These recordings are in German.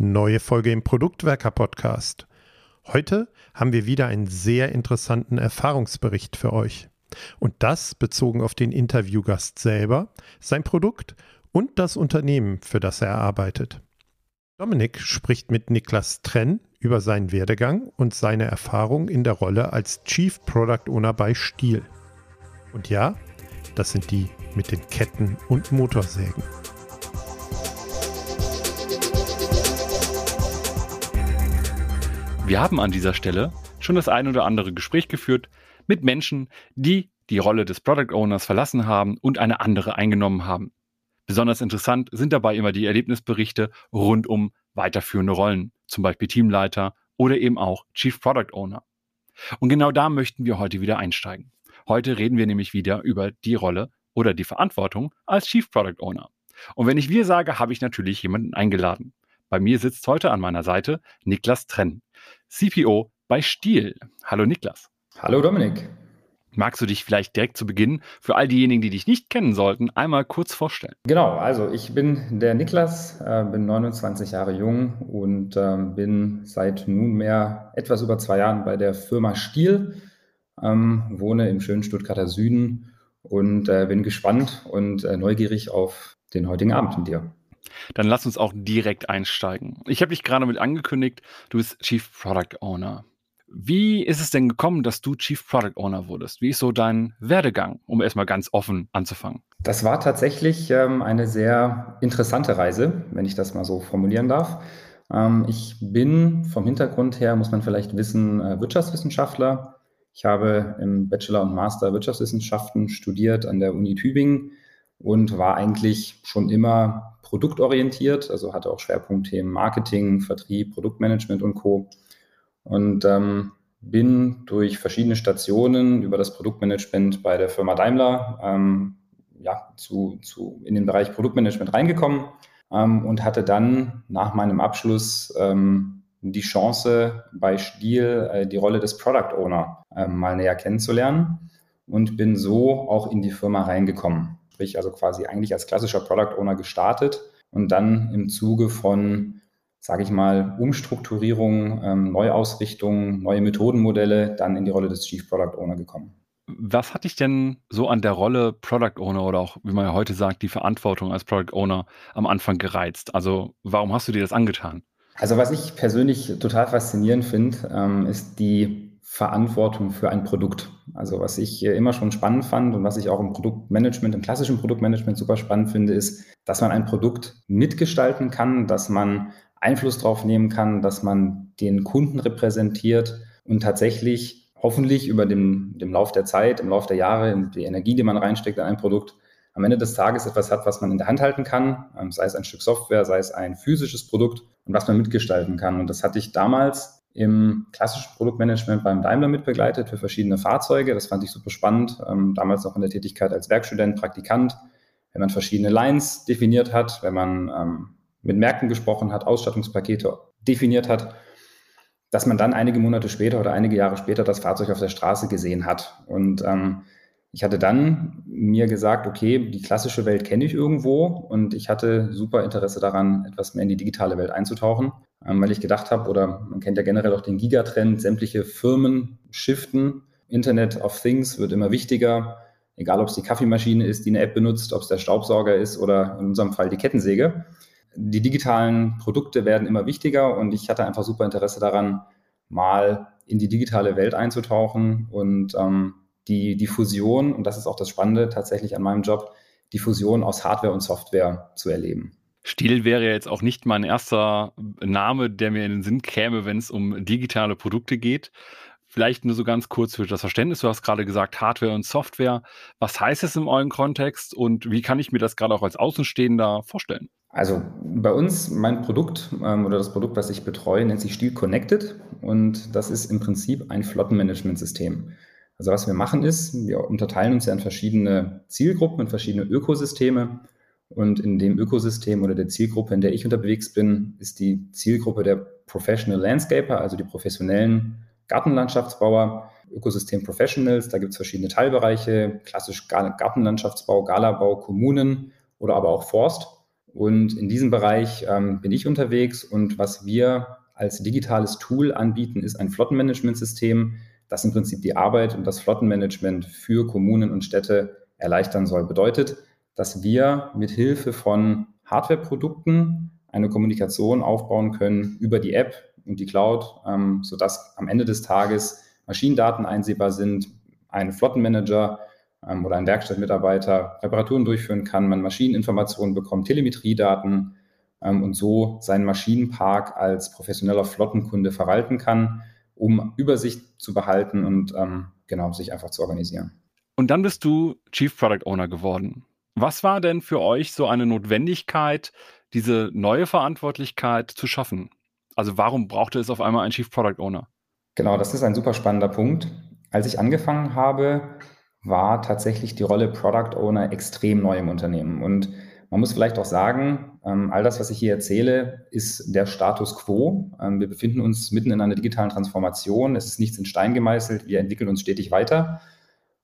Neue Folge im Produktwerker Podcast. Heute haben wir wieder einen sehr interessanten Erfahrungsbericht für euch. Und das bezogen auf den Interviewgast selber, sein Produkt und das Unternehmen, für das er arbeitet. Dominik spricht mit Niklas Trenn über seinen Werdegang und seine Erfahrung in der Rolle als Chief Product Owner bei Stiel. Und ja, das sind die mit den Ketten und Motorsägen. Wir haben an dieser Stelle schon das ein oder andere Gespräch geführt mit Menschen, die die Rolle des Product Owners verlassen haben und eine andere eingenommen haben. Besonders interessant sind dabei immer die Erlebnisberichte rund um weiterführende Rollen, zum Beispiel Teamleiter oder eben auch Chief Product Owner. Und genau da möchten wir heute wieder einsteigen. Heute reden wir nämlich wieder über die Rolle oder die Verantwortung als Chief Product Owner. Und wenn ich wir sage, habe ich natürlich jemanden eingeladen. Bei mir sitzt heute an meiner Seite Niklas Trenn, CPO bei Stiel. Hallo Niklas. Hallo Dominik. Magst du dich vielleicht direkt zu Beginn für all diejenigen, die dich nicht kennen sollten, einmal kurz vorstellen? Genau, also ich bin der Niklas, äh, bin 29 Jahre jung und äh, bin seit nunmehr etwas über zwei Jahren bei der Firma Stiel, ähm, wohne im schönen Stuttgarter Süden und äh, bin gespannt und äh, neugierig auf den heutigen Abend mit dir. Dann lass uns auch direkt einsteigen. Ich habe dich gerade mit angekündigt, du bist Chief Product Owner. Wie ist es denn gekommen, dass du Chief Product Owner wurdest? Wie ist so dein Werdegang, um erstmal ganz offen anzufangen? Das war tatsächlich ähm, eine sehr interessante Reise, wenn ich das mal so formulieren darf. Ähm, ich bin vom Hintergrund her, muss man vielleicht wissen, äh, Wirtschaftswissenschaftler. Ich habe im Bachelor und Master Wirtschaftswissenschaften studiert an der Uni Tübingen und war eigentlich schon immer produktorientiert, also hatte auch Schwerpunktthemen Marketing, Vertrieb, Produktmanagement und Co. Und ähm, bin durch verschiedene Stationen über das Produktmanagement bei der Firma Daimler ähm, ja, zu, zu, in den Bereich Produktmanagement reingekommen ähm, und hatte dann nach meinem Abschluss ähm, die Chance, bei Stiel äh, die Rolle des Product Owner äh, mal näher kennenzulernen und bin so auch in die Firma reingekommen sprich also quasi eigentlich als klassischer Product Owner gestartet und dann im Zuge von, sage ich mal, Umstrukturierung, ähm, Neuausrichtung, neue Methodenmodelle dann in die Rolle des Chief Product Owner gekommen. Was hat dich denn so an der Rolle Product Owner oder auch, wie man ja heute sagt, die Verantwortung als Product Owner am Anfang gereizt? Also warum hast du dir das angetan? Also was ich persönlich total faszinierend finde, ähm, ist die Verantwortung für ein Produkt. Also was ich immer schon spannend fand und was ich auch im Produktmanagement, im klassischen Produktmanagement super spannend finde, ist, dass man ein Produkt mitgestalten kann, dass man Einfluss drauf nehmen kann, dass man den Kunden repräsentiert und tatsächlich hoffentlich über dem, dem Lauf der Zeit, im Lauf der Jahre, die Energie, die man reinsteckt in ein Produkt, am Ende des Tages etwas hat, was man in der Hand halten kann, ähm, sei es ein Stück Software, sei es ein physisches Produkt und was man mitgestalten kann. Und das hatte ich damals im klassischen Produktmanagement beim Daimler mitbegleitet für verschiedene Fahrzeuge. Das fand ich super spannend. Ähm, damals noch in der Tätigkeit als Werkstudent, Praktikant, wenn man verschiedene Lines definiert hat, wenn man ähm, mit Märkten gesprochen hat, Ausstattungspakete definiert hat, dass man dann einige Monate später oder einige Jahre später das Fahrzeug auf der Straße gesehen hat. Und ähm, ich hatte dann mir gesagt, okay, die klassische Welt kenne ich irgendwo und ich hatte super Interesse daran, etwas mehr in die digitale Welt einzutauchen weil ich gedacht habe, oder man kennt ja generell auch den Gigatrend, sämtliche Firmen shiften. Internet of Things wird immer wichtiger, egal ob es die Kaffeemaschine ist, die eine App benutzt, ob es der Staubsauger ist oder in unserem Fall die Kettensäge. Die digitalen Produkte werden immer wichtiger und ich hatte einfach super Interesse daran, mal in die digitale Welt einzutauchen und ähm, die, die Fusion, und das ist auch das Spannende tatsächlich an meinem Job, die Fusion aus Hardware und Software zu erleben. Stil wäre jetzt auch nicht mein erster Name, der mir in den Sinn käme, wenn es um digitale Produkte geht. Vielleicht nur so ganz kurz für das Verständnis. Du hast gerade gesagt Hardware und Software. Was heißt es in eurem Kontext und wie kann ich mir das gerade auch als Außenstehender vorstellen? Also bei uns, mein Produkt ähm, oder das Produkt, was ich betreue, nennt sich Stil Connected und das ist im Prinzip ein Flottenmanagementsystem. Also was wir machen ist, wir unterteilen uns ja in verschiedene Zielgruppen, in verschiedene Ökosysteme und in dem Ökosystem oder der Zielgruppe, in der ich unterwegs bin, ist die Zielgruppe der Professional Landscaper, also die professionellen Gartenlandschaftsbauer, Ökosystem Professionals. Da gibt es verschiedene Teilbereiche, klassisch Gartenlandschaftsbau, Galabau, Kommunen oder aber auch Forst. Und in diesem Bereich ähm, bin ich unterwegs und was wir als digitales Tool anbieten, ist ein Flottenmanagementsystem, das im Prinzip die Arbeit und das Flottenmanagement für Kommunen und Städte erleichtern soll. Bedeutet, dass wir mit Hilfe von Hardwareprodukten eine Kommunikation aufbauen können über die App und die Cloud, ähm, sodass am Ende des Tages Maschinendaten einsehbar sind, ein Flottenmanager ähm, oder ein Werkstattmitarbeiter Reparaturen durchführen kann, man Maschineninformationen bekommt, Telemetriedaten ähm, und so seinen Maschinenpark als professioneller Flottenkunde verwalten kann, um Übersicht zu behalten und ähm, genau sich einfach zu organisieren. Und dann bist du Chief Product Owner geworden. Was war denn für euch so eine Notwendigkeit, diese neue Verantwortlichkeit zu schaffen? Also warum brauchte es auf einmal einen Chief Product Owner? Genau, das ist ein super spannender Punkt. Als ich angefangen habe, war tatsächlich die Rolle Product Owner extrem neu im Unternehmen. Und man muss vielleicht auch sagen, ähm, all das, was ich hier erzähle, ist der Status quo. Ähm, wir befinden uns mitten in einer digitalen Transformation. Es ist nichts in Stein gemeißelt. Wir entwickeln uns stetig weiter.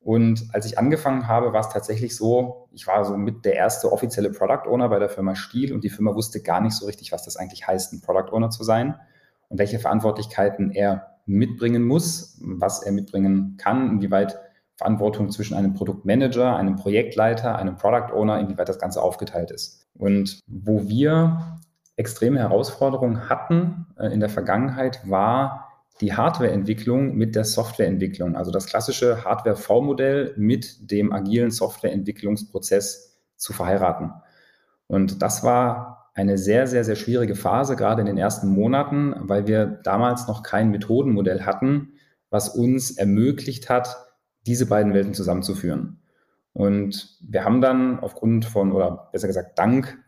Und als ich angefangen habe, war es tatsächlich so, ich war so mit der erste offizielle Product Owner bei der Firma Stiel und die Firma wusste gar nicht so richtig, was das eigentlich heißt, ein Product Owner zu sein und welche Verantwortlichkeiten er mitbringen muss, was er mitbringen kann, inwieweit Verantwortung zwischen einem Produktmanager, einem Projektleiter, einem Product Owner, inwieweit das Ganze aufgeteilt ist. Und wo wir extreme Herausforderungen hatten äh, in der Vergangenheit, war die Hardwareentwicklung mit der Softwareentwicklung. Also das klassische Hardware-V-Modell mit dem agilen Softwareentwicklungsprozess zu verheiraten. Und das war eine sehr, sehr, sehr schwierige Phase, gerade in den ersten Monaten, weil wir damals noch kein Methodenmodell hatten, was uns ermöglicht hat, diese beiden Welten zusammenzuführen. Und wir haben dann aufgrund von, oder besser gesagt, dank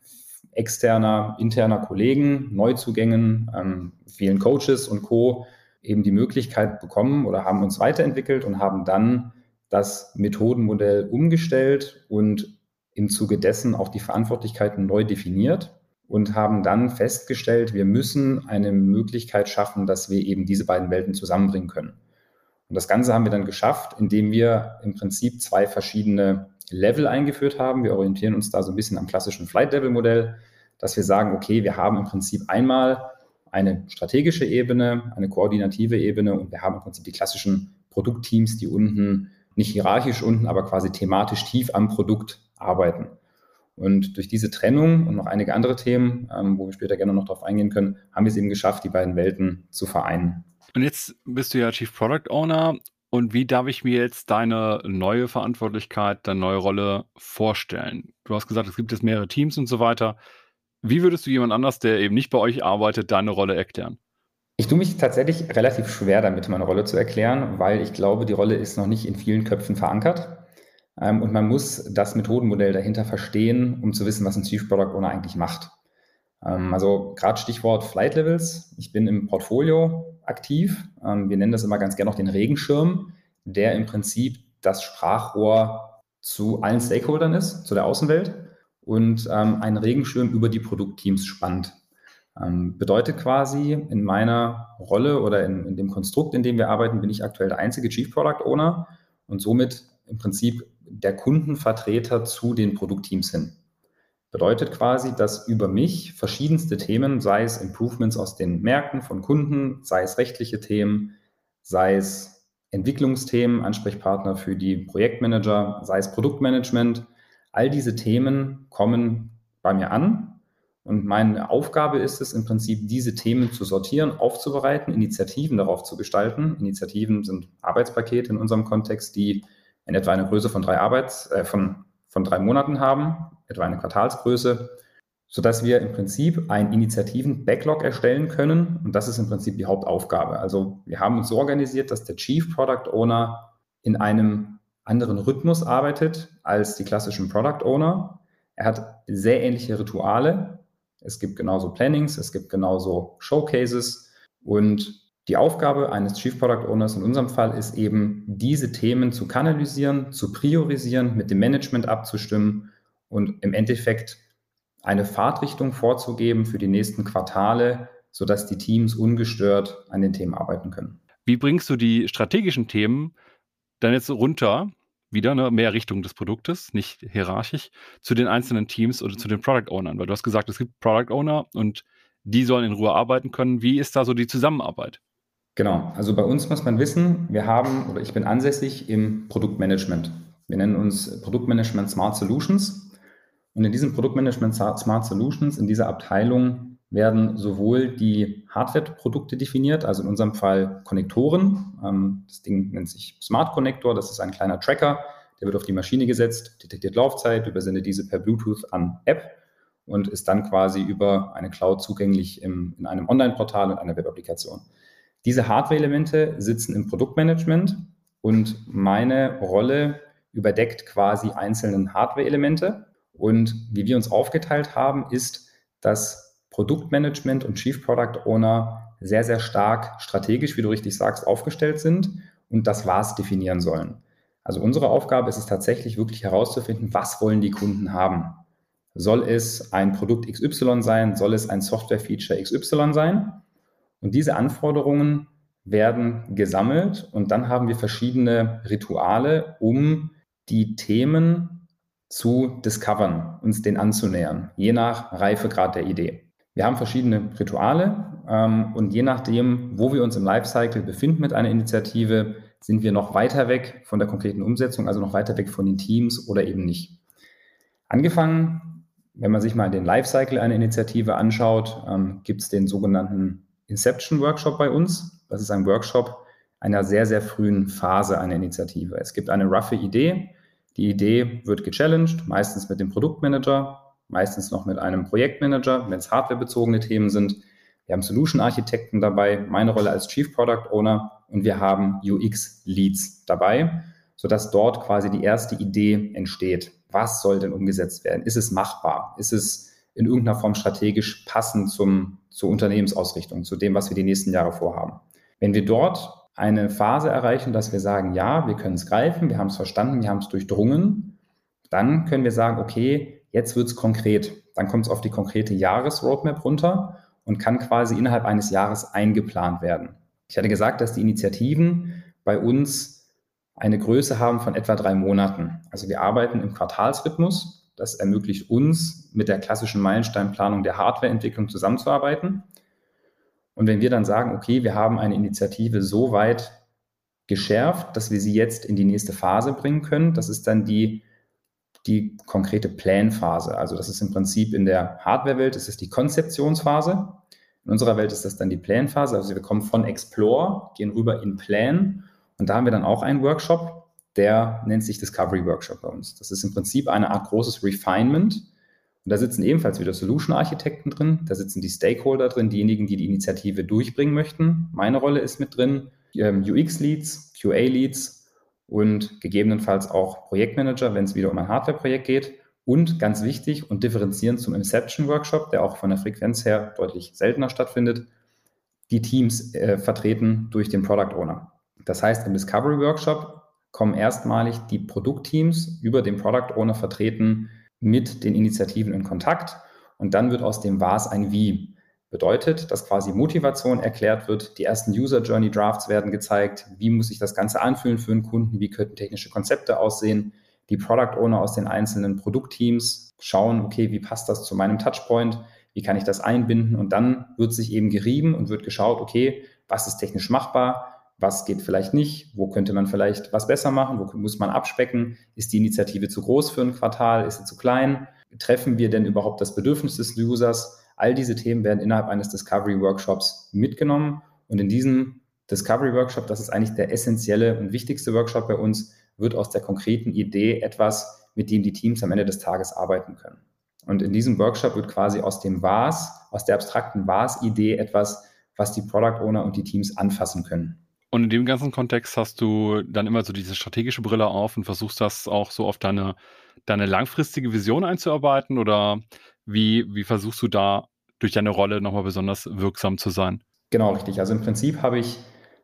externer, interner Kollegen, Neuzugängen, ähm, vielen Coaches und Co. eben die Möglichkeit bekommen oder haben uns weiterentwickelt und haben dann das Methodenmodell umgestellt und im Zuge dessen auch die Verantwortlichkeiten neu definiert und haben dann festgestellt, wir müssen eine Möglichkeit schaffen, dass wir eben diese beiden Welten zusammenbringen können. Und das Ganze haben wir dann geschafft, indem wir im Prinzip zwei verschiedene Level eingeführt haben. Wir orientieren uns da so ein bisschen am klassischen Flight-Level-Modell, dass wir sagen, okay, wir haben im Prinzip einmal eine strategische Ebene, eine koordinative Ebene und wir haben im Prinzip die klassischen Produktteams, die unten, nicht hierarchisch unten, aber quasi thematisch tief am Produkt arbeiten. Und durch diese Trennung und noch einige andere Themen, ähm, wo wir später gerne noch darauf eingehen können, haben wir es eben geschafft, die beiden Welten zu vereinen. Und jetzt bist du ja Chief Product Owner. Und wie darf ich mir jetzt deine neue Verantwortlichkeit, deine neue Rolle vorstellen? Du hast gesagt, es gibt jetzt mehrere Teams und so weiter. Wie würdest du jemand anders, der eben nicht bei euch arbeitet, deine Rolle erklären? Ich tue mich tatsächlich relativ schwer damit, meine Rolle zu erklären, weil ich glaube, die Rolle ist noch nicht in vielen Köpfen verankert. Ähm, und man muss das Methodenmodell dahinter verstehen, um zu wissen, was ein Chief Product Owner eigentlich macht. Ähm, also gerade Stichwort Flight Levels. Ich bin im Portfolio aktiv. Ähm, wir nennen das immer ganz gerne noch den Regenschirm, der im Prinzip das Sprachrohr zu allen Stakeholdern ist, zu der Außenwelt und ähm, einen Regenschirm über die Produktteams spannt. bedeutet quasi, in meiner Rolle oder in, in dem Konstrukt, in dem wir arbeiten, bin ich aktuell der einzige Chief Product Owner und somit im Prinzip der Kundenvertreter zu den Produktteams hin. Bedeutet quasi, dass über mich verschiedenste Themen, sei es Improvements aus den Märkten von Kunden, sei es rechtliche Themen, sei es Entwicklungsthemen, Ansprechpartner für die Projektmanager, sei es Produktmanagement, all diese Themen kommen bei mir an. Und meine Aufgabe ist es im Prinzip, diese Themen zu sortieren, aufzubereiten, Initiativen darauf zu gestalten. Initiativen sind Arbeitspakete in unserem Kontext, die in etwa eine Größe von drei Arbeits, äh, von, von drei Monaten haben, etwa eine Quartalsgröße, sodass wir im Prinzip einen Initiativen-Backlog erstellen können. Und das ist im Prinzip die Hauptaufgabe. Also wir haben uns so organisiert, dass der Chief Product Owner in einem anderen Rhythmus arbeitet als die klassischen Product Owner. Er hat sehr ähnliche Rituale. Es gibt genauso Plannings, es gibt genauso Showcases. Und die Aufgabe eines Chief Product Owners in unserem Fall ist eben, diese Themen zu kanalisieren, zu priorisieren, mit dem Management abzustimmen und im Endeffekt eine Fahrtrichtung vorzugeben für die nächsten Quartale, sodass die Teams ungestört an den Themen arbeiten können. Wie bringst du die strategischen Themen dann jetzt runter wieder ne, mehr Richtung des Produktes, nicht hierarchisch, zu den einzelnen Teams oder zu den Product Ownern? Weil du hast gesagt, es gibt Product Owner und die sollen in Ruhe arbeiten können. Wie ist da so die Zusammenarbeit? Genau, also bei uns muss man wissen, wir haben oder ich bin ansässig im Produktmanagement. Wir nennen uns Produktmanagement Smart Solutions. Und in diesem Produktmanagement Smart Solutions, in dieser Abteilung werden sowohl die Hardware-Produkte definiert, also in unserem Fall Konnektoren. Ähm, das Ding nennt sich Smart Connector, das ist ein kleiner Tracker, der wird auf die Maschine gesetzt, detektiert Laufzeit, übersendet diese per Bluetooth an App und ist dann quasi über eine Cloud zugänglich im, in einem Online-Portal und einer Web-Applikation. Diese Hardware-Elemente sitzen im Produktmanagement und meine Rolle überdeckt quasi einzelne Hardware-Elemente. Und wie wir uns aufgeteilt haben, ist, dass Produktmanagement und Chief Product Owner sehr, sehr stark strategisch, wie du richtig sagst, aufgestellt sind und das Was definieren sollen. Also unsere Aufgabe ist es tatsächlich wirklich herauszufinden, was wollen die Kunden haben. Soll es ein Produkt XY sein? Soll es ein Software-Feature XY sein? Und diese Anforderungen werden gesammelt und dann haben wir verschiedene Rituale, um die Themen zu discovern, uns den anzunähern, je nach Reifegrad der Idee. Wir haben verschiedene Rituale ähm, und je nachdem, wo wir uns im Lifecycle befinden mit einer Initiative, sind wir noch weiter weg von der konkreten Umsetzung, also noch weiter weg von den Teams oder eben nicht. Angefangen, wenn man sich mal den Lifecycle einer Initiative anschaut, ähm, gibt es den sogenannten Inception Workshop bei uns. Das ist ein Workshop einer sehr, sehr frühen Phase einer Initiative. Es gibt eine roughe Idee. Die Idee wird gechallenged, meistens mit dem Produktmanager meistens noch mit einem Projektmanager, wenn es hardwarebezogene Themen sind. Wir haben Solution-Architekten dabei, meine Rolle als Chief Product Owner und wir haben UX-Leads dabei, sodass dort quasi die erste Idee entsteht. Was soll denn umgesetzt werden? Ist es machbar? Ist es in irgendeiner Form strategisch passend zum, zur Unternehmensausrichtung, zu dem, was wir die nächsten Jahre vorhaben? Wenn wir dort eine Phase erreichen, dass wir sagen, ja, wir können es greifen, wir haben es verstanden, wir haben es durchdrungen, dann können wir sagen, okay, Jetzt wird es konkret. Dann kommt es auf die konkrete Jahresroadmap runter und kann quasi innerhalb eines Jahres eingeplant werden. Ich hatte gesagt, dass die Initiativen bei uns eine Größe haben von etwa drei Monaten. Also wir arbeiten im Quartalsrhythmus. Das ermöglicht uns, mit der klassischen Meilensteinplanung der Hardwareentwicklung zusammenzuarbeiten. Und wenn wir dann sagen, okay, wir haben eine Initiative so weit geschärft, dass wir sie jetzt in die nächste Phase bringen können, das ist dann die die konkrete Planphase. Also das ist im Prinzip in der Hardware-Welt, ist es die Konzeptionsphase. In unserer Welt ist das dann die Planphase. Also wir kommen von Explore, gehen rüber in Plan und da haben wir dann auch einen Workshop, der nennt sich Discovery Workshop bei uns. Das ist im Prinzip eine Art großes Refinement. Und da sitzen ebenfalls wieder Solution-Architekten drin, da sitzen die Stakeholder drin, diejenigen, die die Initiative durchbringen möchten. Meine Rolle ist mit drin, ähm, UX-Leads, QA-Leads, und gegebenenfalls auch Projektmanager, wenn es wieder um ein Hardware-Projekt geht. Und ganz wichtig und differenzierend zum Inception-Workshop, der auch von der Frequenz her deutlich seltener stattfindet, die Teams äh, vertreten durch den Product Owner. Das heißt, im Discovery Workshop kommen erstmalig die Produktteams über den Product Owner vertreten mit den Initiativen in Kontakt und dann wird aus dem Was ein Wie. Bedeutet, dass quasi Motivation erklärt wird, die ersten User Journey Drafts werden gezeigt, wie muss sich das Ganze anfühlen für einen Kunden, wie könnten technische Konzepte aussehen. Die Product Owner aus den einzelnen Produktteams schauen, okay, wie passt das zu meinem Touchpoint, wie kann ich das einbinden und dann wird sich eben gerieben und wird geschaut, okay, was ist technisch machbar, was geht vielleicht nicht, wo könnte man vielleicht was besser machen, wo muss man abspecken, ist die Initiative zu groß für ein Quartal, ist sie zu klein, treffen wir denn überhaupt das Bedürfnis des Users, All diese Themen werden innerhalb eines Discovery Workshops mitgenommen. Und in diesem Discovery Workshop, das ist eigentlich der essentielle und wichtigste Workshop bei uns, wird aus der konkreten Idee etwas, mit dem die Teams am Ende des Tages arbeiten können. Und in diesem Workshop wird quasi aus dem Was, aus der abstrakten Was-Idee etwas, was die Product Owner und die Teams anfassen können. Und in dem ganzen Kontext hast du dann immer so diese strategische Brille auf und versuchst das auch so auf deine, deine langfristige Vision einzuarbeiten oder wie, wie versuchst du da durch deine Rolle nochmal besonders wirksam zu sein? Genau, richtig. Also im Prinzip habe ich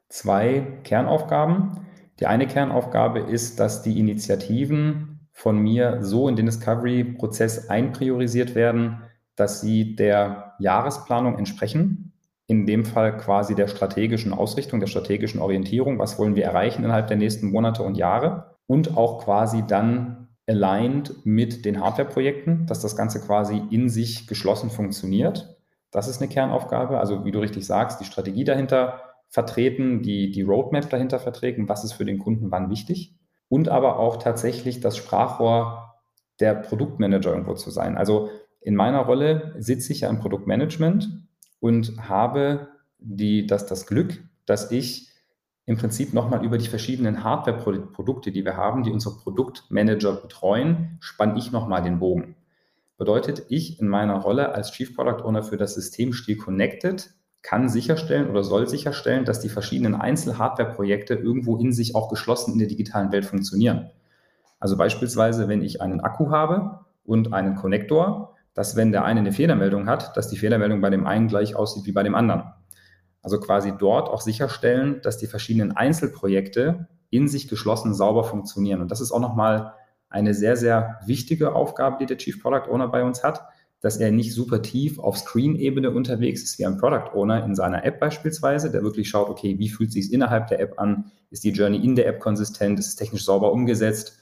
zwei Kernaufgaben. Die eine Kernaufgabe ist, dass die Initiativen von mir so in den Discovery-Prozess einpriorisiert werden, dass sie der Jahresplanung entsprechen. In dem Fall quasi der strategischen Ausrichtung, der strategischen Orientierung. Was wollen wir erreichen innerhalb der nächsten Monate und Jahre? und auch quasi dann aligned mit den Hardware-Projekten, dass das Ganze quasi in sich geschlossen funktioniert. Das ist eine Kernaufgabe. Also wie du richtig sagst, die Strategie dahinter vertreten, die, die Roadmap dahinter vertreten, was ist für den Kunden wann wichtig. Und aber auch tatsächlich das Sprachrohr der Produktmanager irgendwo zu sein. Also in meiner Rolle sitze ich ja im Produktmanagement und habe die, das, das Glück, dass ich im Prinzip nochmal über die verschiedenen Hardware-Produkte, die wir haben, die unsere Produktmanager betreuen, spanne ich nochmal den Bogen. Bedeutet, ich in meiner Rolle als Chief Product Owner für das System Stiel Connected kann sicherstellen oder soll sicherstellen, dass die verschiedenen Einzel-Hardware-Projekte irgendwo in sich auch geschlossen in der digitalen Welt funktionieren. Also beispielsweise, wenn ich einen Akku habe und einen Konnektor, dass wenn der eine eine Fehlermeldung hat, dass die Fehlermeldung bei dem einen gleich aussieht wie bei dem anderen. Also quasi dort auch sicherstellen, dass die verschiedenen Einzelprojekte in sich geschlossen sauber funktionieren. Und das ist auch nochmal eine sehr, sehr wichtige Aufgabe, die der Chief Product Owner bei uns hat, dass er nicht super tief auf Screen-Ebene unterwegs ist wie ein Product Owner in seiner App beispielsweise, der wirklich schaut, okay, wie fühlt sich innerhalb der App an? Ist die Journey in der App konsistent? Ist es technisch sauber umgesetzt?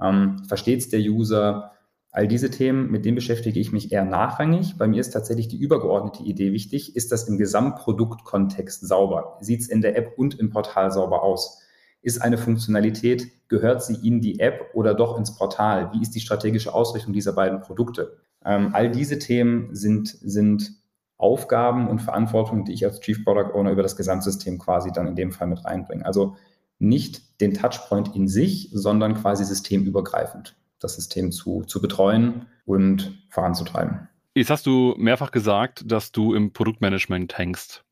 Ähm, Versteht es der User? All diese Themen, mit denen beschäftige ich mich eher nachrangig. Bei mir ist tatsächlich die übergeordnete Idee wichtig. Ist das im Gesamtproduktkontext sauber? Sieht es in der App und im Portal sauber aus? Ist eine Funktionalität, gehört sie in die App oder doch ins Portal? Wie ist die strategische Ausrichtung dieser beiden Produkte? Ähm, all diese Themen sind, sind Aufgaben und Verantwortung, die ich als Chief Product Owner über das Gesamtsystem quasi dann in dem Fall mit reinbringe. Also nicht den Touchpoint in sich, sondern quasi systemübergreifend das System zu, zu betreuen und voranzutreiben. Jetzt hast du mehrfach gesagt, dass du im Produktmanagement hängst.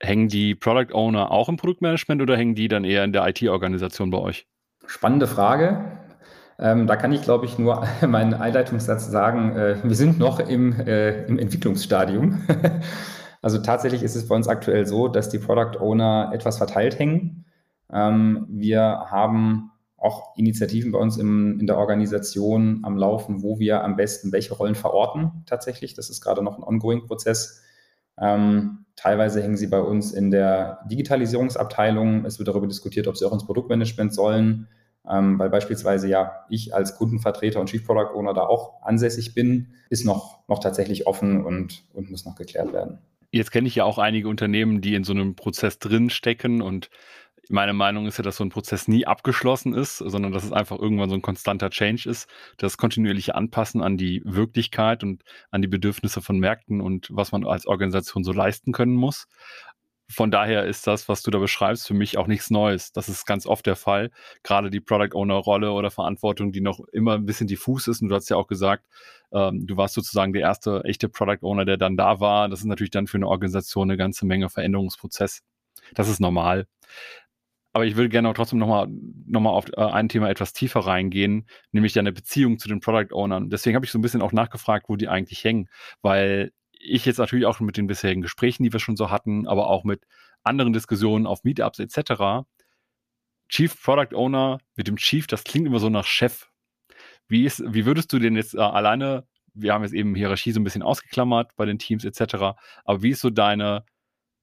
Hängen die Product Owner auch im Produktmanagement oder hängen die dann eher in der IT-Organisation bei euch? Spannende Frage. Ähm, da kann ich, glaube ich, nur meinen Einleitungssatz sagen, äh, wir sind noch im, äh, im Entwicklungsstadium. also tatsächlich ist es bei uns aktuell so, dass die Product Owner etwas verteilt hängen. Ähm, wir haben auch Initiativen bei uns im, in der Organisation am Laufen, wo wir am besten welche Rollen verorten tatsächlich. Das ist gerade noch ein ongoing-Prozess. Ähm, teilweise hängen sie bei uns in der Digitalisierungsabteilung. Es wird darüber diskutiert, ob sie auch ins Produktmanagement sollen, ähm, weil beispielsweise ja ich als Kundenvertreter und Chief Product Owner da auch ansässig bin, ist noch, noch tatsächlich offen und, und muss noch geklärt werden. Jetzt kenne ich ja auch einige Unternehmen, die in so einem Prozess drin stecken und meine Meinung ist ja, dass so ein Prozess nie abgeschlossen ist, sondern dass es einfach irgendwann so ein konstanter Change ist, das kontinuierliche Anpassen an die Wirklichkeit und an die Bedürfnisse von Märkten und was man als Organisation so leisten können muss. Von daher ist das, was du da beschreibst, für mich auch nichts Neues. Das ist ganz oft der Fall. Gerade die Product Owner Rolle oder Verantwortung, die noch immer ein bisschen diffus ist. Und du hast ja auch gesagt, ähm, du warst sozusagen der erste echte Product Owner, der dann da war. Das ist natürlich dann für eine Organisation eine ganze Menge Veränderungsprozess. Das ist normal. Aber ich würde gerne auch trotzdem nochmal noch mal auf äh, ein Thema etwas tiefer reingehen, nämlich deine Beziehung zu den Product Ownern. Deswegen habe ich so ein bisschen auch nachgefragt, wo die eigentlich hängen, weil ich jetzt natürlich auch mit den bisherigen Gesprächen, die wir schon so hatten, aber auch mit anderen Diskussionen auf Meetups etc. Chief Product Owner mit dem Chief, das klingt immer so nach Chef. Wie, ist, wie würdest du denn jetzt äh, alleine, wir haben jetzt eben Hierarchie so ein bisschen ausgeklammert bei den Teams etc., aber wie ist so deine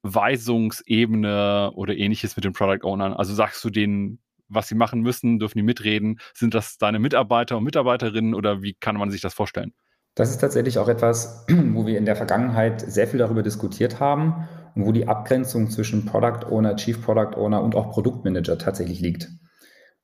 Weisungsebene oder ähnliches mit den Product Ownern? Also sagst du denen, was sie machen müssen, dürfen die mitreden? Sind das deine Mitarbeiter und Mitarbeiterinnen oder wie kann man sich das vorstellen? Das ist tatsächlich auch etwas, wo wir in der Vergangenheit sehr viel darüber diskutiert haben und wo die Abgrenzung zwischen Product Owner, Chief Product Owner und auch Produktmanager tatsächlich liegt.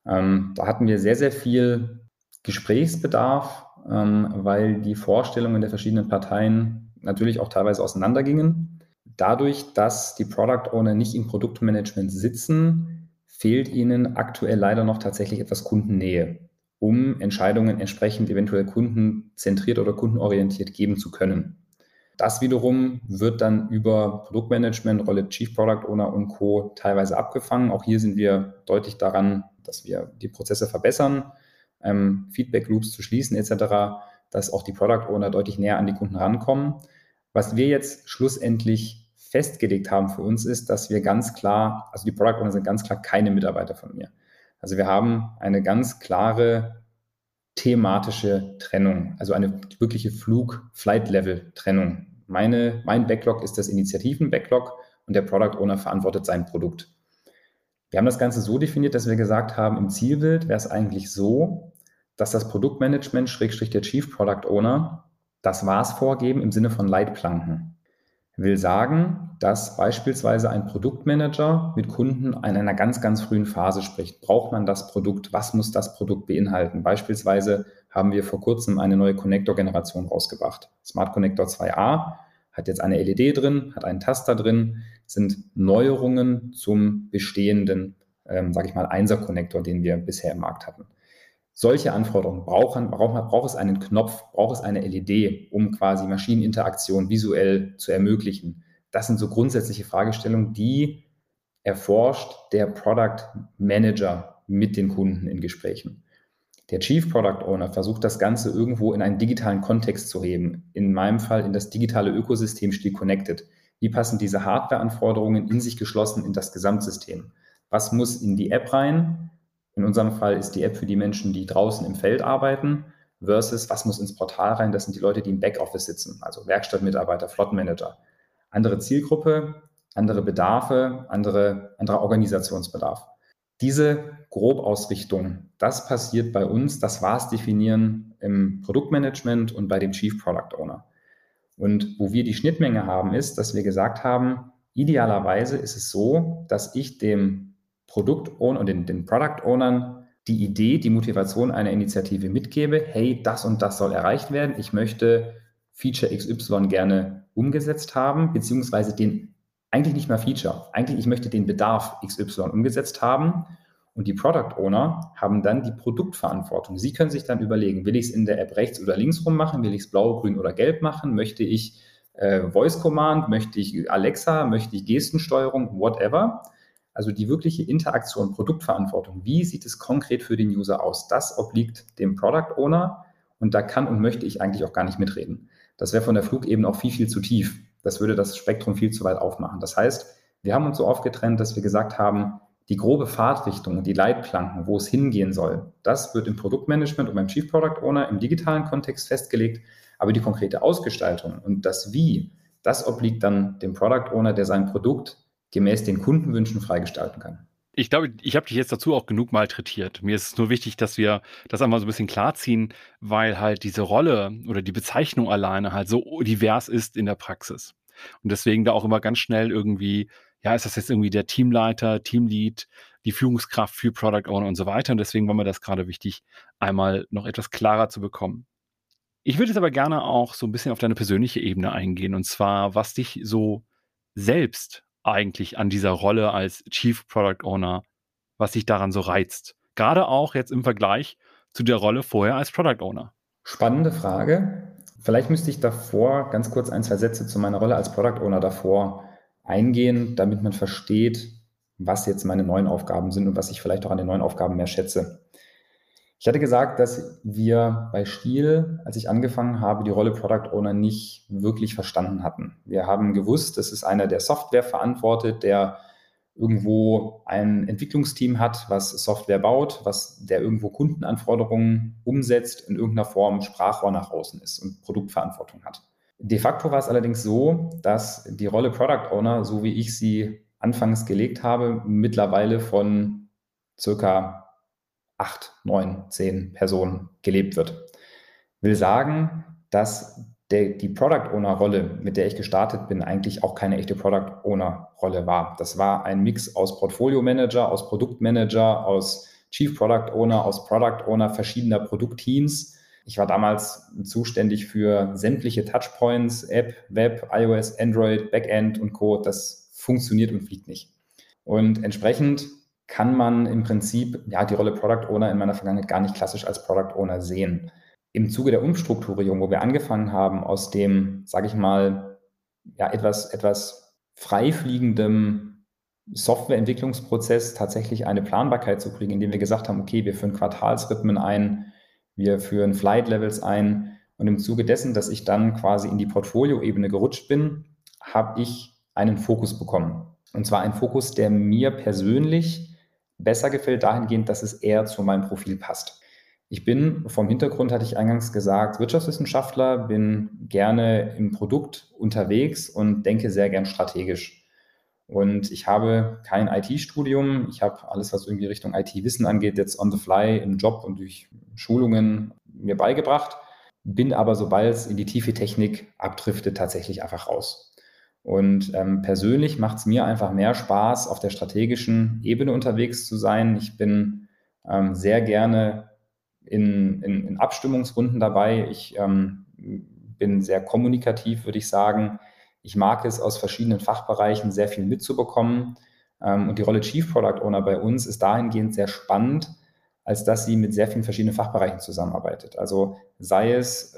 Ähm, da hatten wir sehr, sehr viel Gesprächsbedarf, ähm, weil die Vorstellungen der verschiedenen Parteien natürlich auch teilweise auseinandergingen. Dadurch, dass die Product Owner nicht im Produktmanagement sitzen, fehlt ihnen aktuell leider noch tatsächlich etwas Kundennähe, um Entscheidungen entsprechend eventuell kundenzentriert oder kundenorientiert geben zu können. Das wiederum wird dann über Produktmanagement, Rolle Chief Product Owner und Co. teilweise abgefangen. Auch hier sind wir deutlich daran, dass wir die Prozesse verbessern, ähm, Feedback Loops zu schließen etc., dass auch die Product Owner deutlich näher an die Kunden rankommen. Was wir jetzt schlussendlich festgelegt haben für uns ist, dass wir ganz klar, also die Product Owner sind ganz klar keine Mitarbeiter von mir. Also wir haben eine ganz klare thematische Trennung, also eine wirkliche Flug-Flight-Level-Trennung. Mein Backlog ist das Initiativen-Backlog und der Product Owner verantwortet sein Produkt. Wir haben das Ganze so definiert, dass wir gesagt haben, im Zielbild wäre es eigentlich so, dass das Produktmanagement, Schrägstrich der Chief Product Owner, das Was vorgeben im Sinne von Leitplanken. Will sagen, dass beispielsweise ein Produktmanager mit Kunden in einer ganz, ganz frühen Phase spricht. Braucht man das Produkt? Was muss das Produkt beinhalten? Beispielsweise haben wir vor kurzem eine neue Connector-Generation rausgebracht. Smart Connector 2a hat jetzt eine LED drin, hat einen Taster drin, sind Neuerungen zum bestehenden, ähm, sage ich mal, 1er-Connector, den wir bisher im Markt hatten. Solche Anforderungen brauchen, braucht, braucht es einen Knopf, braucht es eine LED, um quasi Maschineninteraktion visuell zu ermöglichen. Das sind so grundsätzliche Fragestellungen, die erforscht der Product Manager mit den Kunden in Gesprächen. Der Chief Product Owner versucht das Ganze irgendwo in einen digitalen Kontext zu heben. In meinem Fall in das digitale Ökosystem Stiel Connected. Wie passen diese Hardware-Anforderungen in sich geschlossen in das Gesamtsystem? Was muss in die App rein? In unserem Fall ist die App für die Menschen, die draußen im Feld arbeiten, versus was muss ins Portal rein? Das sind die Leute, die im Backoffice sitzen, also Werkstattmitarbeiter, Flottenmanager. Andere Zielgruppe, andere Bedarfe, andere, anderer Organisationsbedarf. Diese Grobausrichtung, das passiert bei uns, das war es definieren im Produktmanagement und bei dem Chief Product Owner. Und wo wir die Schnittmenge haben, ist, dass wir gesagt haben, idealerweise ist es so, dass ich dem Produktowner und den, den Product Ownern die Idee, die Motivation einer Initiative mitgebe, hey, das und das soll erreicht werden. Ich möchte Feature XY gerne umgesetzt haben, beziehungsweise den eigentlich nicht mehr Feature. Eigentlich, ich möchte den Bedarf XY umgesetzt haben. Und die Product Owner haben dann die Produktverantwortung. Sie können sich dann überlegen, will ich es in der App rechts oder links rum machen? Will ich es blau, grün oder gelb machen? Möchte ich äh, Voice Command? Möchte ich Alexa? Möchte ich Gestensteuerung? Whatever. Also die wirkliche Interaktion, Produktverantwortung, wie sieht es konkret für den User aus? Das obliegt dem Product Owner und da kann und möchte ich eigentlich auch gar nicht mitreden. Das wäre von der Flugebene auch viel, viel zu tief. Das würde das Spektrum viel zu weit aufmachen. Das heißt, wir haben uns so aufgetrennt, dass wir gesagt haben, die grobe Fahrtrichtung die Leitplanken, wo es hingehen soll, das wird im Produktmanagement und beim Chief Product Owner im digitalen Kontext festgelegt, aber die konkrete Ausgestaltung und das Wie, das obliegt dann dem Product Owner, der sein Produkt gemäß den Kundenwünschen freigestalten kann. Ich glaube, ich habe dich jetzt dazu auch genug malträtiert. Mir ist es nur wichtig, dass wir das einmal so ein bisschen klarziehen, weil halt diese Rolle oder die Bezeichnung alleine halt so divers ist in der Praxis. Und deswegen da auch immer ganz schnell irgendwie, ja, ist das jetzt irgendwie der Teamleiter, Teamlead, die Führungskraft für Product Owner und so weiter. Und deswegen war mir das gerade wichtig, einmal noch etwas klarer zu bekommen. Ich würde jetzt aber gerne auch so ein bisschen auf deine persönliche Ebene eingehen und zwar, was dich so selbst eigentlich an dieser Rolle als Chief Product Owner, was sich daran so reizt? Gerade auch jetzt im Vergleich zu der Rolle vorher als Product Owner. Spannende Frage. Vielleicht müsste ich davor ganz kurz ein, zwei Sätze zu meiner Rolle als Product Owner davor eingehen, damit man versteht, was jetzt meine neuen Aufgaben sind und was ich vielleicht auch an den neuen Aufgaben mehr schätze. Ich hatte gesagt, dass wir bei Stiel, als ich angefangen habe, die Rolle Product Owner nicht wirklich verstanden hatten. Wir haben gewusst, es ist einer, der Software verantwortet, der irgendwo ein Entwicklungsteam hat, was Software baut, was der irgendwo Kundenanforderungen umsetzt, in irgendeiner Form Sprachrohr nach außen ist und Produktverantwortung hat. De facto war es allerdings so, dass die Rolle Product Owner, so wie ich sie anfangs gelegt habe, mittlerweile von circa acht, neun, zehn Personen gelebt wird. Will sagen, dass der, die Product Owner Rolle, mit der ich gestartet bin, eigentlich auch keine echte Product Owner Rolle war. Das war ein Mix aus Portfolio Manager, aus Produktmanager, aus Chief Product Owner, aus Product Owner verschiedener Produktteams. Ich war damals zuständig für sämtliche Touchpoints, App, Web, iOS, Android, Backend und Co. Das funktioniert und fliegt nicht. Und entsprechend kann man im Prinzip ja die Rolle Product Owner in meiner Vergangenheit gar nicht klassisch als Product Owner sehen. Im Zuge der Umstrukturierung, wo wir angefangen haben, aus dem, sage ich mal, ja etwas etwas freifliegendem Softwareentwicklungsprozess tatsächlich eine Planbarkeit zu kriegen, indem wir gesagt haben, okay, wir führen Quartalsrhythmen ein, wir führen Flight Levels ein und im Zuge dessen, dass ich dann quasi in die Portfolioebene gerutscht bin, habe ich einen Fokus bekommen. Und zwar einen Fokus, der mir persönlich besser gefällt dahingehend, dass es eher zu meinem Profil passt. Ich bin vom Hintergrund, hatte ich eingangs gesagt, Wirtschaftswissenschaftler, bin gerne im Produkt unterwegs und denke sehr gern strategisch. Und ich habe kein IT-Studium. Ich habe alles, was irgendwie Richtung IT-Wissen angeht, jetzt on the fly im Job und durch Schulungen mir beigebracht. Bin aber, sobald es in die tiefe Technik abdriftet, tatsächlich einfach raus. Und ähm, persönlich macht es mir einfach mehr Spaß, auf der strategischen Ebene unterwegs zu sein. Ich bin ähm, sehr gerne in, in, in, Abstimmungsrunden dabei. Ich ähm, bin sehr kommunikativ, würde ich sagen. Ich mag es, aus verschiedenen Fachbereichen sehr viel mitzubekommen. Ähm, und die Rolle Chief Product Owner bei uns ist dahingehend sehr spannend, als dass sie mit sehr vielen verschiedenen Fachbereichen zusammenarbeitet. Also sei es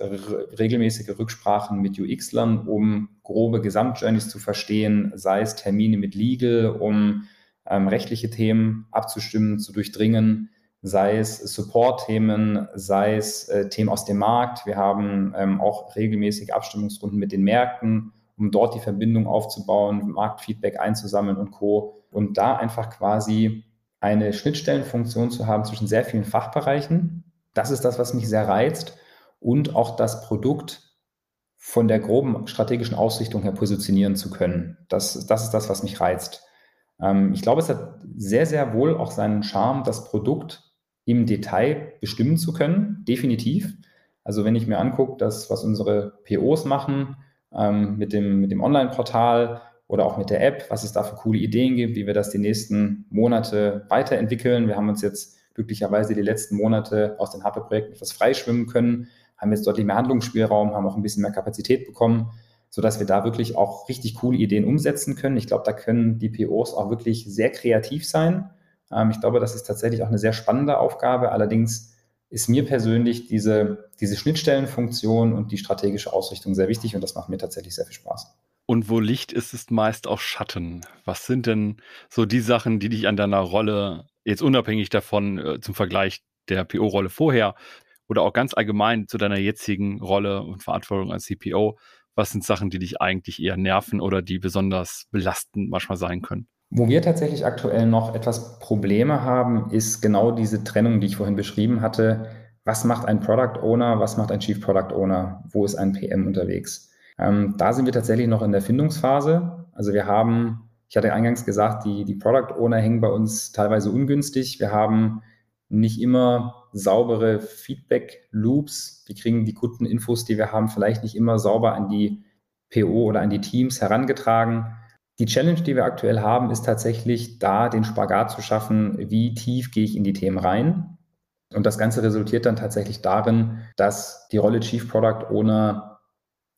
regelmäßige Rücksprachen mit UX-Lern, um grobe Gesamtjourneys zu verstehen, sei es Termine mit Legal, um ähm, rechtliche Themen abzustimmen, zu durchdringen, sei es Support-Themen, sei es äh, Themen aus dem Markt. Wir haben ähm, auch regelmäßige Abstimmungsrunden mit den Märkten, um dort die Verbindung aufzubauen, Marktfeedback einzusammeln und Co. Und da einfach quasi eine Schnittstellenfunktion zu haben zwischen sehr vielen Fachbereichen. Das ist das, was mich sehr reizt und auch das Produkt von der groben strategischen Ausrichtung her positionieren zu können. Das, das ist das, was mich reizt. Ähm, ich glaube, es hat sehr, sehr wohl auch seinen Charme, das Produkt im Detail bestimmen zu können, definitiv. Also wenn ich mir angucke, dass was unsere POs machen, ähm, mit dem, mit dem Online-Portal oder auch mit der App, was es da für coole Ideen gibt, wie wir das die nächsten Monate weiterentwickeln. Wir haben uns jetzt glücklicherweise die letzten Monate aus den Hardware-Projekten etwas freischwimmen können, haben jetzt deutlich mehr Handlungsspielraum, haben auch ein bisschen mehr Kapazität bekommen, sodass wir da wirklich auch richtig coole Ideen umsetzen können. Ich glaube, da können die POs auch wirklich sehr kreativ sein. Ähm, ich glaube, das ist tatsächlich auch eine sehr spannende Aufgabe. Allerdings ist mir persönlich diese, diese Schnittstellenfunktion und die strategische Ausrichtung sehr wichtig und das macht mir tatsächlich sehr viel Spaß. Und wo Licht ist, ist meist auch Schatten. Was sind denn so die Sachen, die dich an deiner Rolle, jetzt unabhängig davon äh, zum Vergleich der PO-Rolle vorher oder auch ganz allgemein zu deiner jetzigen Rolle und Verantwortung als CPO, was sind Sachen, die dich eigentlich eher nerven oder die besonders belastend manchmal sein können? Wo wir tatsächlich aktuell noch etwas Probleme haben, ist genau diese Trennung, die ich vorhin beschrieben hatte. Was macht ein Product Owner? Was macht ein Chief Product Owner? Wo ist ein PM unterwegs? Ähm, da sind wir tatsächlich noch in der Findungsphase. Also wir haben, ich hatte eingangs gesagt, die, die Product Owner hängen bei uns teilweise ungünstig. Wir haben nicht immer saubere Feedback-Loops. Wir kriegen die Kundeninfos, die wir haben, vielleicht nicht immer sauber an die PO oder an die Teams herangetragen. Die Challenge, die wir aktuell haben, ist tatsächlich da, den Spagat zu schaffen, wie tief gehe ich in die Themen rein. Und das Ganze resultiert dann tatsächlich darin, dass die Rolle Chief Product Owner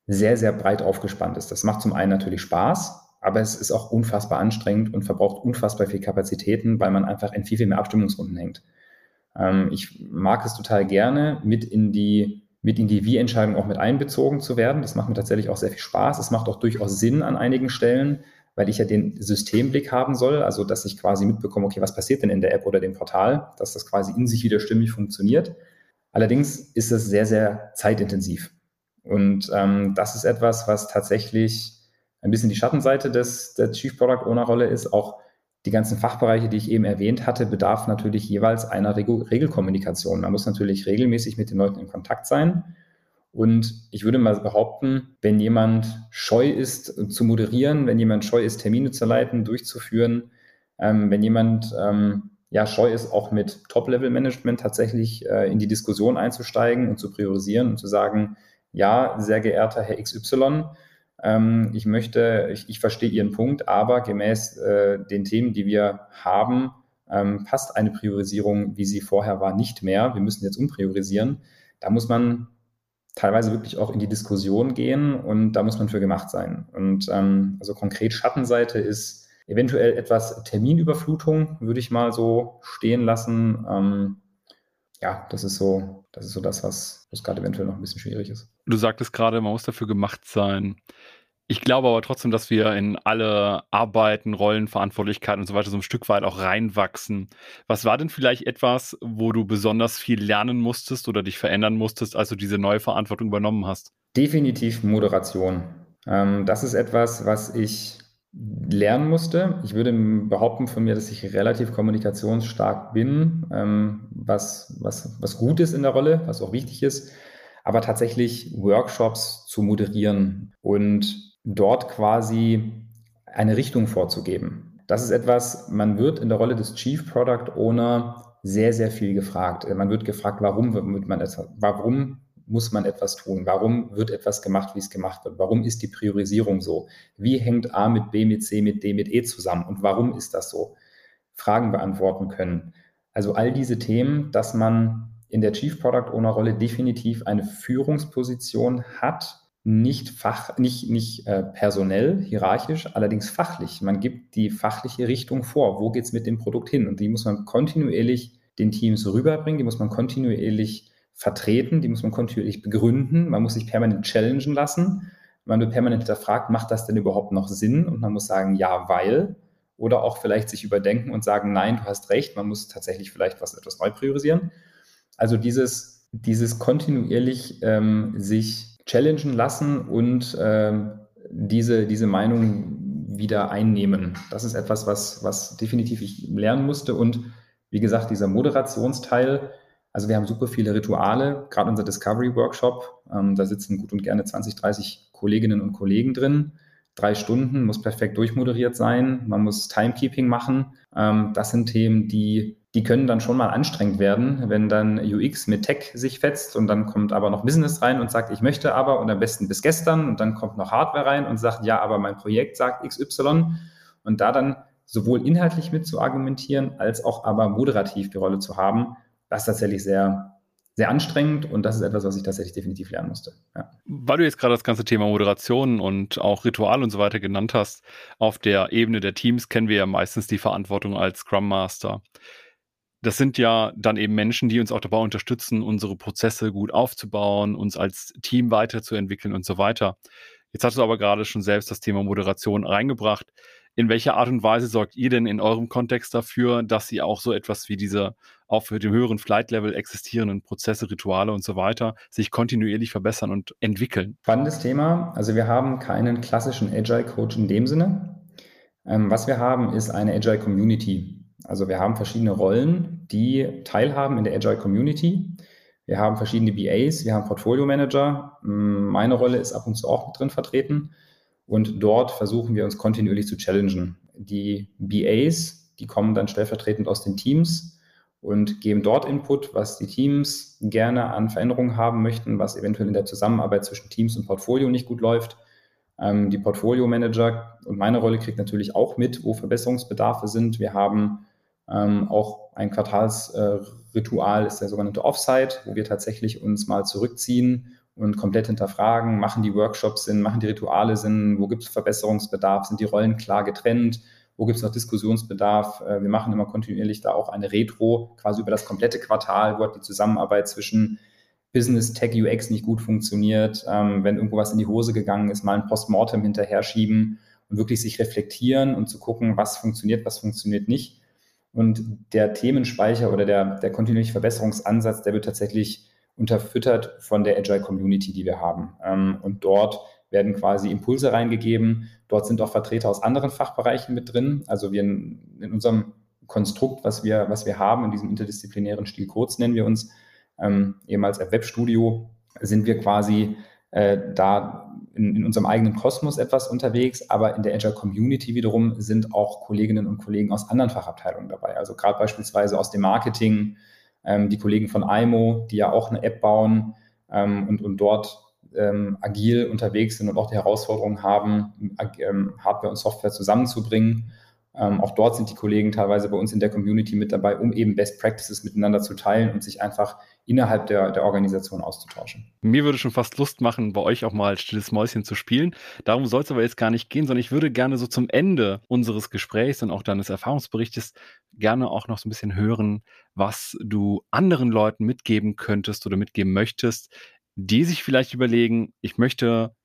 sehr, sehr breit aufgespannt ist. Das macht zum einen natürlich Spaß, aber es ist auch unfassbar anstrengend und verbraucht unfassbar viel Kapazitäten, weil man einfach in viel, viel mehr Abstimmungsrunden hängt. Ähm, ich mag es total gerne, mit in die, mit in die Wie-Entscheidung auch mit einbezogen zu werden. Das macht mir tatsächlich auch sehr viel Spaß. Es macht auch durchaus Sinn an einigen Stellen, weil ich ja den Systemblick haben soll, also dass ich quasi mitbekomme, okay, was passiert denn in der App oder dem Portal, dass das quasi in sich wieder stimmig funktioniert. Allerdings ist es sehr, sehr zeitintensiv. Und ähm, das ist etwas, was tatsächlich ein bisschen die Schattenseite des, der Chief Product Owner Rolle ist. Auch die ganzen Fachbereiche, die ich eben erwähnt hatte, bedarf natürlich jeweils einer Regel Regelkommunikation. Man muss natürlich regelmäßig mit den Leuten in Kontakt sein. Und ich würde mal behaupten, wenn jemand scheu ist zu moderieren, wenn jemand scheu ist, Termine zu leiten, durchzuführen, ähm, wenn jemand ähm, ja scheu ist, auch mit Top-Level-Management tatsächlich äh, in die Diskussion einzusteigen und zu priorisieren und zu sagen, ja, sehr geehrter Herr XY, ähm, ich möchte, ich, ich, verstehe Ihren Punkt, aber gemäß äh, den Themen, die wir haben, ähm, passt eine Priorisierung, wie sie vorher war, nicht mehr. Wir müssen jetzt umpriorisieren. Da muss man teilweise wirklich auch in die Diskussion gehen und da muss man für gemacht sein. Und ähm, also konkret Schattenseite ist eventuell etwas Terminüberflutung, würde ich mal so stehen lassen. Ähm, ja, das ist so, das ist so das, was, gerade eventuell noch ein bisschen schwierig ist. Du sagtest gerade, man muss dafür gemacht sein. Ich glaube aber trotzdem, dass wir in alle Arbeiten, Rollen, Verantwortlichkeiten und so weiter so ein Stück weit auch reinwachsen. Was war denn vielleicht etwas, wo du besonders viel lernen musstest oder dich verändern musstest, als du diese neue Verantwortung übernommen hast? Definitiv Moderation. Ähm, das ist etwas, was ich lernen musste. Ich würde behaupten von mir, dass ich relativ kommunikationsstark bin, ähm, was, was, was gut ist in der Rolle, was auch wichtig ist, aber tatsächlich Workshops zu moderieren und dort quasi eine Richtung vorzugeben. Das ist etwas, man wird in der Rolle des Chief Product Owner sehr, sehr viel gefragt. Man wird gefragt, warum wird man etwas, warum muss man etwas tun? Warum wird etwas gemacht, wie es gemacht wird? Warum ist die Priorisierung so? Wie hängt A mit B, mit C, mit D, mit E zusammen? Und warum ist das so? Fragen beantworten können. Also all diese Themen, dass man in der Chief Product Owner Rolle definitiv eine Führungsposition hat, nicht fach, nicht, nicht äh, personell, hierarchisch, allerdings fachlich. Man gibt die fachliche Richtung vor. Wo geht es mit dem Produkt hin? Und die muss man kontinuierlich den Teams rüberbringen, die muss man kontinuierlich vertreten, die muss man kontinuierlich begründen, man muss sich permanent challengen lassen. Man wird permanent hinterfragt, macht das denn überhaupt noch Sinn? Und man muss sagen, ja, weil. Oder auch vielleicht sich überdenken und sagen, nein, du hast recht, man muss tatsächlich vielleicht was etwas neu priorisieren. Also dieses, dieses kontinuierlich ähm, sich challengen lassen und ähm, diese, diese Meinung wieder einnehmen. Das ist etwas, was, was definitiv ich lernen musste. Und wie gesagt, dieser Moderationsteil, also wir haben super viele Rituale, gerade unser Discovery Workshop, ähm, da sitzen gut und gerne 20, 30 Kolleginnen und Kollegen drin. Drei Stunden muss perfekt durchmoderiert sein, man muss Timekeeping machen. Ähm, das sind Themen, die, die können dann schon mal anstrengend werden, wenn dann UX mit Tech sich fetzt und dann kommt aber noch Business rein und sagt, ich möchte aber und am besten bis gestern und dann kommt noch Hardware rein und sagt, ja, aber mein Projekt sagt XY und da dann sowohl inhaltlich mit zu argumentieren, als auch aber moderativ die Rolle zu haben, das ist tatsächlich sehr, sehr anstrengend und das ist etwas, was ich tatsächlich definitiv lernen musste. Ja. Weil du jetzt gerade das ganze Thema Moderation und auch Ritual und so weiter genannt hast, auf der Ebene der Teams kennen wir ja meistens die Verantwortung als Scrum Master. Das sind ja dann eben Menschen, die uns auch dabei unterstützen, unsere Prozesse gut aufzubauen, uns als Team weiterzuentwickeln und so weiter. Jetzt hast du aber gerade schon selbst das Thema Moderation reingebracht. In welcher Art und Weise sorgt ihr denn in eurem Kontext dafür, dass ihr auch so etwas wie diese auf dem höheren Flight-Level existierenden Prozesse, Rituale und so weiter sich kontinuierlich verbessern und entwickeln? Spannendes Thema. Also wir haben keinen klassischen Agile-Coach in dem Sinne. Ähm, was wir haben, ist eine Agile Community. Also wir haben verschiedene Rollen, die teilhaben in der Agile Community. Wir haben verschiedene BAs, wir haben Portfolio Manager. Meine Rolle ist ab und zu auch mit drin vertreten. Und dort versuchen wir uns kontinuierlich zu challengen. Die BAs, die kommen dann stellvertretend aus den Teams und geben dort Input, was die Teams gerne an Veränderungen haben möchten, was eventuell in der Zusammenarbeit zwischen Teams und Portfolio nicht gut läuft. Ähm, die Portfolio Manager und meine Rolle kriegt natürlich auch mit, wo Verbesserungsbedarfe sind. Wir haben ähm, auch ein Quartalsritual, äh, ist der sogenannte Offsite, wo wir tatsächlich uns mal zurückziehen und komplett hinterfragen, machen die Workshops Sinn, machen die Rituale Sinn, wo gibt es Verbesserungsbedarf, sind die Rollen klar getrennt, wo gibt es noch Diskussionsbedarf. Äh, wir machen immer kontinuierlich da auch eine Retro, quasi über das komplette Quartal, wo hat die Zusammenarbeit zwischen Business, Tech, UX nicht gut funktioniert, ähm, wenn irgendwo was in die Hose gegangen ist, mal ein Postmortem hinterher schieben und wirklich sich reflektieren und zu gucken, was funktioniert, was funktioniert nicht. Und der Themenspeicher oder der, der kontinuierliche Verbesserungsansatz, der wird tatsächlich unterfüttert von der Agile Community, die wir haben. Ähm, und dort werden quasi Impulse reingegeben. Dort sind auch Vertreter aus anderen Fachbereichen mit drin. Also wir in, in unserem Konstrukt, was wir, was wir haben, in diesem interdisziplinären Stil kurz nennen wir uns, ähm, ehemals ein Webstudio, sind wir quasi äh, da in, in, unserem eigenen Kosmos etwas unterwegs, aber in der Agile Community wiederum sind auch Kolleginnen und Kollegen aus anderen Fachabteilungen dabei. Also gerade beispielsweise aus dem Marketing, die Kollegen von IMO, die ja auch eine App bauen ähm, und, und dort ähm, agil unterwegs sind und auch die Herausforderung haben, ähm, Hardware und Software zusammenzubringen. Ähm, auch dort sind die Kollegen teilweise bei uns in der Community mit dabei, um eben Best Practices miteinander zu teilen und sich einfach innerhalb der, der Organisation auszutauschen. Mir würde schon fast Lust machen, bei euch auch mal stilles Mäuschen zu spielen. Darum soll es aber jetzt gar nicht gehen, sondern ich würde gerne so zum Ende unseres Gesprächs und auch deines Erfahrungsberichtes gerne auch noch so ein bisschen hören, was du anderen Leuten mitgeben könntest oder mitgeben möchtest, die sich vielleicht überlegen, ich möchte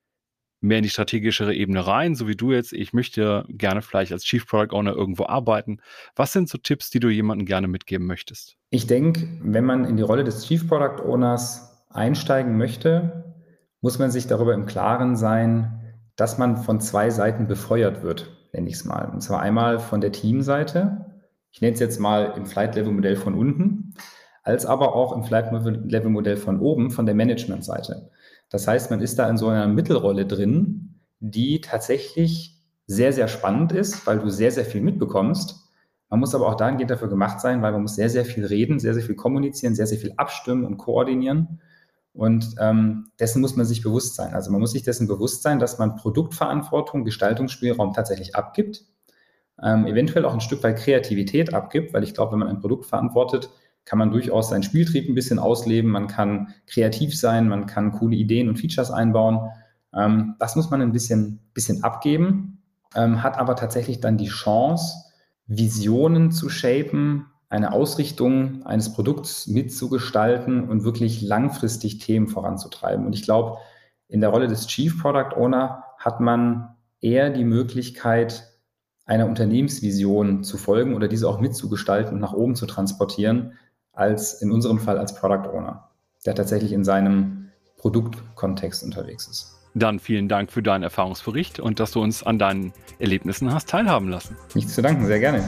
mehr in die strategischere Ebene rein, so wie du jetzt. Ich möchte gerne vielleicht als Chief Product Owner irgendwo arbeiten. Was sind so Tipps, die du jemandem gerne mitgeben möchtest? Ich denke, wenn man in die Rolle des Chief Product Owners einsteigen möchte, muss man sich darüber im Klaren sein, dass man von zwei Seiten befeuert wird, nenne ich es mal. Und zwar einmal von der Teamseite. Ich nenne es jetzt mal im Flight-Level-Modell von unten, als aber auch im Flight-Level-Modell von oben, von der Management-Seite. Das heißt, man ist da in so einer Mittelrolle drin, die tatsächlich sehr, sehr spannend ist, weil du sehr, sehr viel mitbekommst. Man muss aber auch dahingehend dafür gemacht sein, weil man muss sehr, sehr viel reden, sehr, sehr viel kommunizieren, sehr, sehr viel abstimmen und koordinieren. Und ähm, dessen muss man sich bewusst sein. Also man muss sich dessen bewusst sein, dass man Produktverantwortung, Gestaltungsspielraum tatsächlich abgibt, ähm, eventuell auch ein Stück weit Kreativität abgibt, weil ich glaube, wenn man ein Produkt verantwortet, kann man durchaus seinen Spieltrieb ein bisschen ausleben, man kann kreativ sein, man kann coole Ideen und Features einbauen. Ähm, das muss man ein bisschen, bisschen abgeben, ähm, hat aber tatsächlich dann die Chance, Visionen zu shapen, eine Ausrichtung eines Produkts mitzugestalten und wirklich langfristig Themen voranzutreiben. Und ich glaube, in der Rolle des Chief Product Owner hat man eher die Möglichkeit, einer Unternehmensvision zu folgen oder diese auch mitzugestalten und nach oben zu transportieren, als in unserem Fall als Product Owner, der tatsächlich in seinem Produktkontext unterwegs ist. Dann vielen Dank für deinen Erfahrungsbericht und dass du uns an deinen Erlebnissen hast teilhaben lassen. Nichts zu danken, sehr gerne.